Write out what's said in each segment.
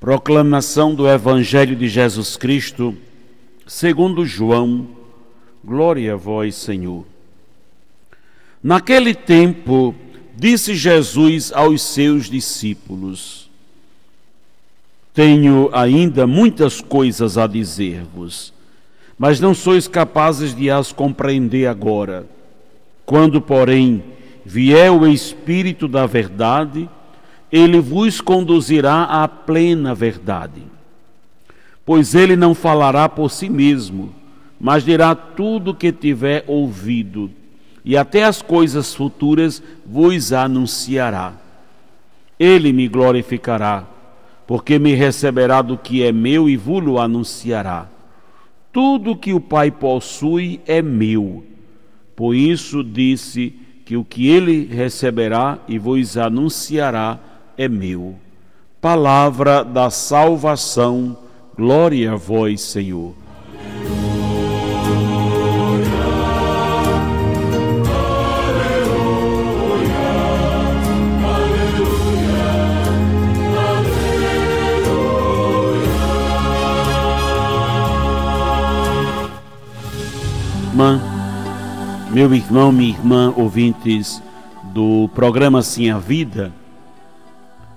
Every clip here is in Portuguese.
Proclamação do Evangelho de Jesus Cristo, segundo João. Glória a vós, Senhor. Naquele tempo, disse Jesus aos seus discípulos: Tenho ainda muitas coisas a dizer-vos, mas não sois capazes de as compreender agora. Quando, porém, vier o Espírito da Verdade, ele vos conduzirá à plena verdade. Pois ele não falará por si mesmo, mas dirá tudo o que tiver ouvido, e até as coisas futuras vos anunciará. Ele me glorificará, porque me receberá do que é meu e vos anunciará. Tudo que o Pai possui é meu. Por isso disse que o que ele receberá e vos anunciará é meu. Palavra da salvação, glória a vós, Senhor. Irmã, meu irmão, minha irmã, ouvintes do programa Sim a Vida,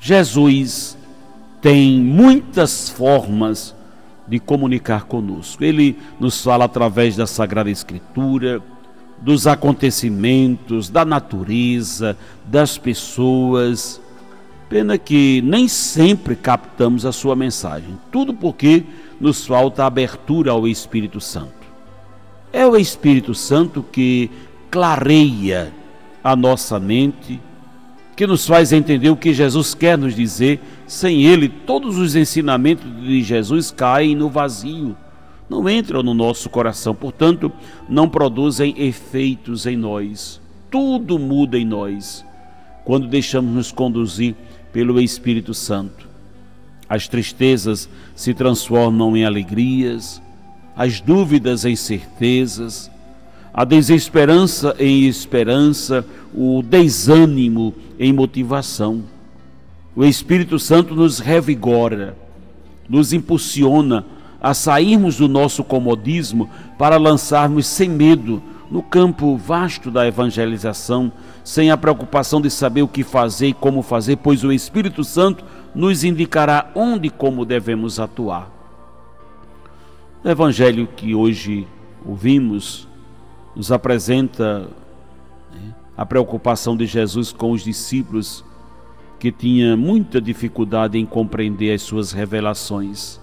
Jesus tem muitas formas de comunicar conosco. Ele nos fala através da Sagrada Escritura, dos acontecimentos, da natureza, das pessoas. Pena que nem sempre captamos a sua mensagem. Tudo porque nos falta abertura ao Espírito Santo. É o Espírito Santo que clareia a nossa mente, que nos faz entender o que Jesus quer nos dizer. Sem ele, todos os ensinamentos de Jesus caem no vazio, não entram no nosso coração, portanto, não produzem efeitos em nós. Tudo muda em nós quando deixamos nos conduzir pelo Espírito Santo. As tristezas se transformam em alegrias, as dúvidas em certezas, a desesperança em esperança, o desânimo em motivação. O Espírito Santo nos revigora, nos impulsiona a sairmos do nosso comodismo para lançarmos sem medo no campo vasto da evangelização, sem a preocupação de saber o que fazer e como fazer, pois o Espírito Santo nos indicará onde e como devemos atuar. O evangelho que hoje ouvimos nos apresenta né, a preocupação de Jesus com os discípulos que tinha muita dificuldade em compreender as suas revelações.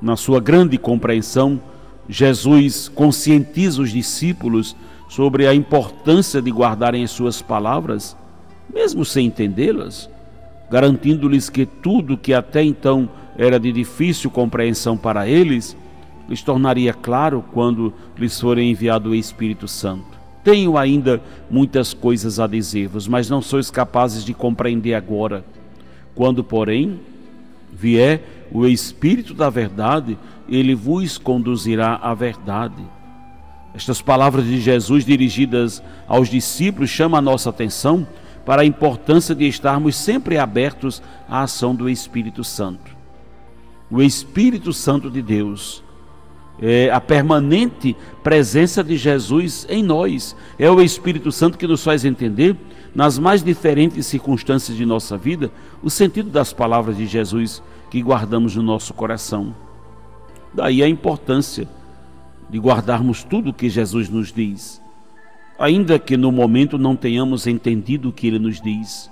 Na sua grande compreensão, Jesus conscientiza os discípulos sobre a importância de guardarem as suas palavras, mesmo sem entendê-las, garantindo-lhes que tudo que até então era de difícil compreensão para eles, lhes tornaria claro quando lhes for enviado o Espírito Santo. Tenho ainda muitas coisas a dizer-vos, mas não sois capazes de compreender agora. Quando, porém, vier o Espírito da Verdade, ele vos conduzirá à verdade. Estas palavras de Jesus dirigidas aos discípulos chamam a nossa atenção para a importância de estarmos sempre abertos à ação do Espírito Santo. O Espírito Santo de Deus é a permanente presença de Jesus em nós. É o Espírito Santo que nos faz entender, nas mais diferentes circunstâncias de nossa vida, o sentido das palavras de Jesus que guardamos no nosso coração. Daí a importância de guardarmos tudo o que Jesus nos diz, ainda que no momento não tenhamos entendido o que ele nos diz.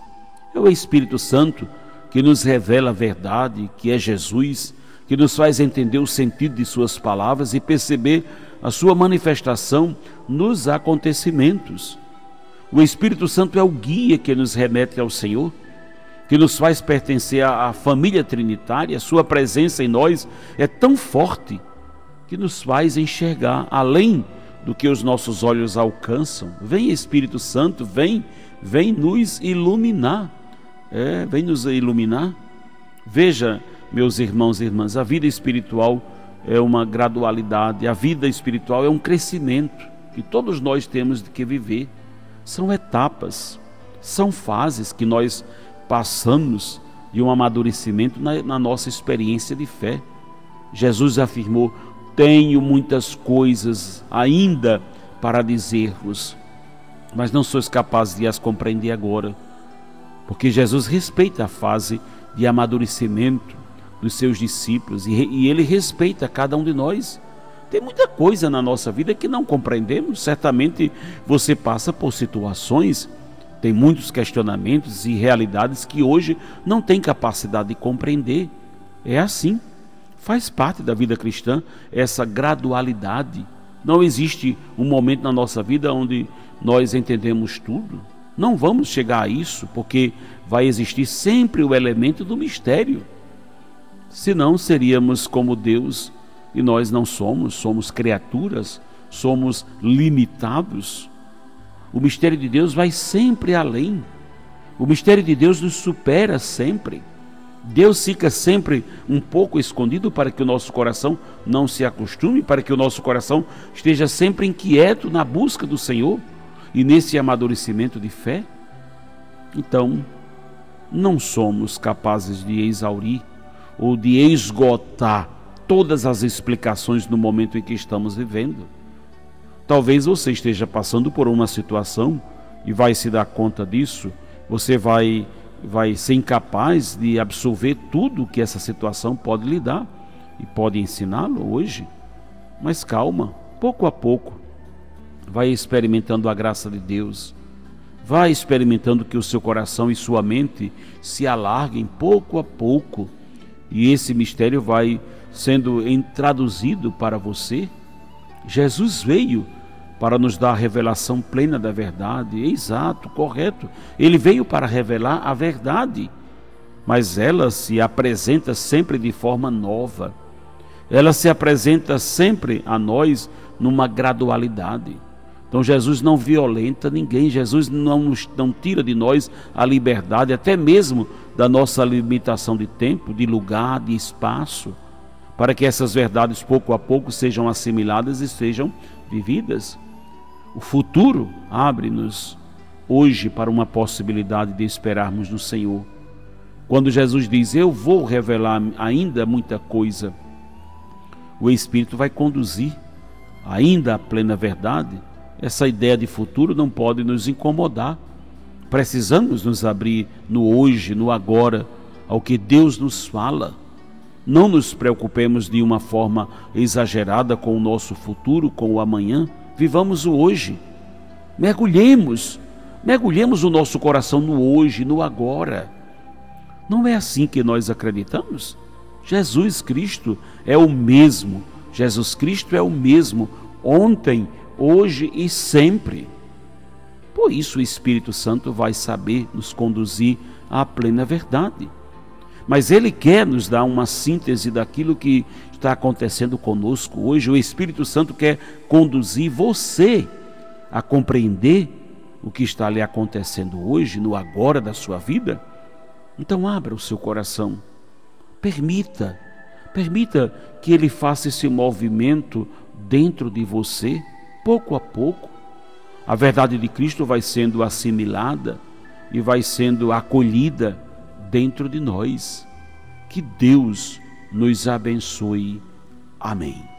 É o Espírito Santo que nos revela a verdade, que é Jesus que nos faz entender o sentido de Suas palavras e perceber a Sua manifestação nos acontecimentos. O Espírito Santo é o guia que nos remete ao Senhor, que nos faz pertencer à família trinitária, Sua presença em nós é tão forte que nos faz enxergar além do que os nossos olhos alcançam. Vem Espírito Santo, vem, vem nos iluminar. É, vem nos iluminar. Veja, meus irmãos e irmãs, a vida espiritual é uma gradualidade, a vida espiritual é um crescimento que todos nós temos de que viver. São etapas, são fases que nós passamos de um amadurecimento na, na nossa experiência de fé. Jesus afirmou: Tenho muitas coisas ainda para dizer-vos, mas não sois capazes de as compreender agora, porque Jesus respeita a fase de amadurecimento dos seus discípulos e, e ele respeita cada um de nós. Tem muita coisa na nossa vida que não compreendemos. Certamente você passa por situações, tem muitos questionamentos e realidades que hoje não tem capacidade de compreender. É assim. Faz parte da vida cristã essa gradualidade. Não existe um momento na nossa vida onde nós entendemos tudo. Não vamos chegar a isso, porque vai existir sempre o elemento do mistério. Senão seríamos como Deus e nós não somos, somos criaturas, somos limitados. O mistério de Deus vai sempre além. O mistério de Deus nos supera sempre. Deus fica sempre um pouco escondido para que o nosso coração não se acostume, para que o nosso coração esteja sempre inquieto na busca do Senhor e nesse amadurecimento de fé. Então, não somos capazes de exaurir ou de esgotar todas as explicações no momento em que estamos vivendo. Talvez você esteja passando por uma situação e vai se dar conta disso, você vai vai ser incapaz de absorver tudo que essa situação pode lhe dar e pode ensiná-lo hoje. Mas calma, pouco a pouco, vai experimentando a graça de Deus, vai experimentando que o seu coração e sua mente se alarguem pouco a pouco e esse mistério vai sendo traduzido para você. Jesus veio para nos dar a revelação plena da verdade, exato, correto. Ele veio para revelar a verdade, mas ela se apresenta sempre de forma nova. Ela se apresenta sempre a nós numa gradualidade. Então Jesus não violenta ninguém, Jesus não, nos, não tira de nós a liberdade, até mesmo da nossa limitação de tempo, de lugar, de espaço, para que essas verdades pouco a pouco sejam assimiladas e sejam vividas. O futuro abre-nos hoje para uma possibilidade de esperarmos no Senhor. Quando Jesus diz: Eu vou revelar ainda muita coisa, o Espírito vai conduzir ainda a plena verdade essa ideia de futuro não pode nos incomodar. Precisamos nos abrir no hoje, no agora, ao que Deus nos fala. Não nos preocupemos de uma forma exagerada com o nosso futuro, com o amanhã. Vivamos o hoje. Mergulhemos, mergulhemos o nosso coração no hoje, no agora. Não é assim que nós acreditamos? Jesus Cristo é o mesmo. Jesus Cristo é o mesmo ontem, hoje e sempre. Por isso o Espírito Santo vai saber nos conduzir à plena verdade. Mas ele quer nos dar uma síntese daquilo que está acontecendo conosco hoje. O Espírito Santo quer conduzir você a compreender o que está lhe acontecendo hoje, no agora da sua vida. Então abra o seu coração. Permita, permita que ele faça esse movimento dentro de você pouco a pouco, a verdade de Cristo vai sendo assimilada e vai sendo acolhida dentro de nós. Que Deus nos abençoe. Amém.